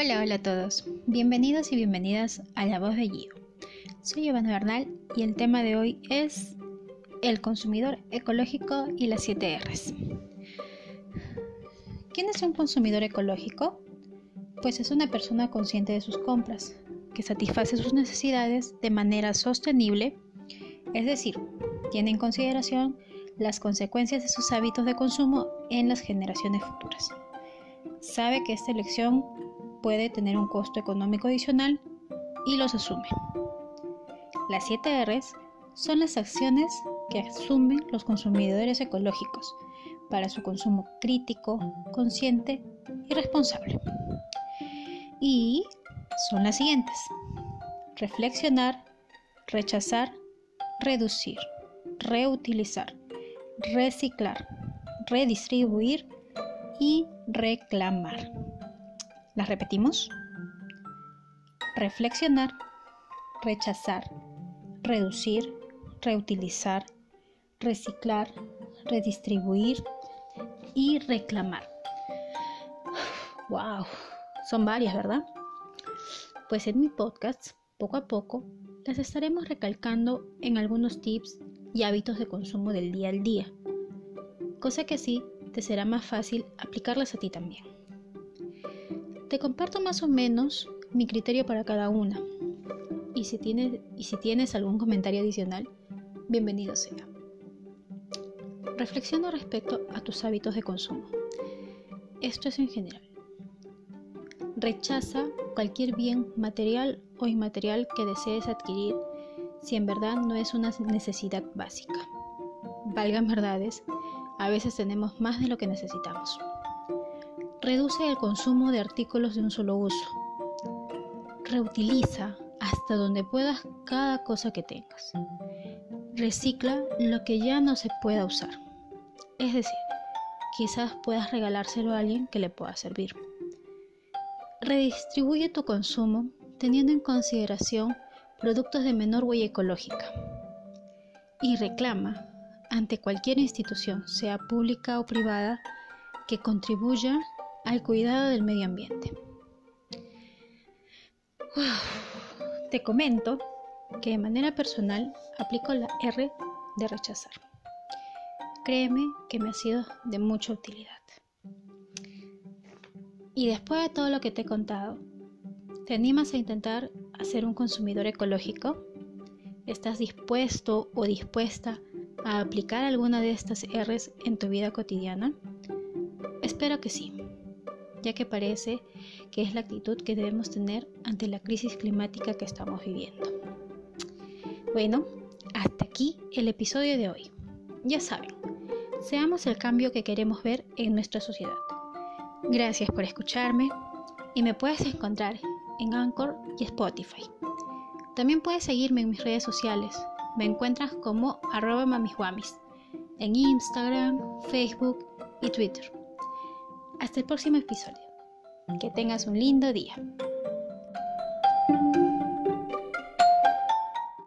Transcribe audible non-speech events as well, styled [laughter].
Hola, hola a todos. Bienvenidos y bienvenidas a La Voz de Gio. Soy Ivana Bernal y el tema de hoy es el consumidor ecológico y las 7 Rs. ¿Quién es un consumidor ecológico? Pues es una persona consciente de sus compras, que satisface sus necesidades de manera sostenible, es decir, tiene en consideración las consecuencias de sus hábitos de consumo en las generaciones futuras. Sabe que esta elección puede tener un costo económico adicional y los asume. Las 7 Rs son las acciones que asumen los consumidores ecológicos para su consumo crítico, consciente y responsable. Y son las siguientes. Reflexionar, rechazar, reducir, reutilizar, reciclar, redistribuir y reclamar. ¿Las repetimos? Reflexionar, rechazar, reducir, reutilizar, reciclar, redistribuir y reclamar. [sighs] ¡Wow! Son varias, ¿verdad? Pues en mi podcast, poco a poco, las estaremos recalcando en algunos tips y hábitos de consumo del día al día, cosa que así te será más fácil aplicarlas a ti también. Te comparto más o menos mi criterio para cada una. Y si tienes, algún comentario adicional, bienvenido sea. Reflexiona respecto a tus hábitos de consumo. Esto es en general. Rechaza cualquier bien material o inmaterial que desees adquirir si en verdad no es una necesidad básica. Valgan verdades, a veces tenemos más de lo que necesitamos. Reduce el consumo de artículos de un solo uso. Reutiliza hasta donde puedas cada cosa que tengas. Recicla lo que ya no se pueda usar. Es decir, quizás puedas regalárselo a alguien que le pueda servir. Redistribuye tu consumo teniendo en consideración productos de menor huella ecológica. Y reclama ante cualquier institución, sea pública o privada, que contribuya al cuidado del medio ambiente. Te comento que de manera personal aplico la R de rechazar. Créeme que me ha sido de mucha utilidad. Y después de todo lo que te he contado, ¿te animas a intentar hacer un consumidor ecológico? ¿Estás dispuesto o dispuesta a aplicar alguna de estas R's en tu vida cotidiana? Espero que sí ya que parece que es la actitud que debemos tener ante la crisis climática que estamos viviendo. Bueno, hasta aquí el episodio de hoy. Ya saben, seamos el cambio que queremos ver en nuestra sociedad. Gracias por escucharme y me puedes encontrar en Anchor y Spotify. También puedes seguirme en mis redes sociales. Me encuentras como arroba en Instagram, Facebook y Twitter. Hasta el próximo episodio. Que tengas un lindo día.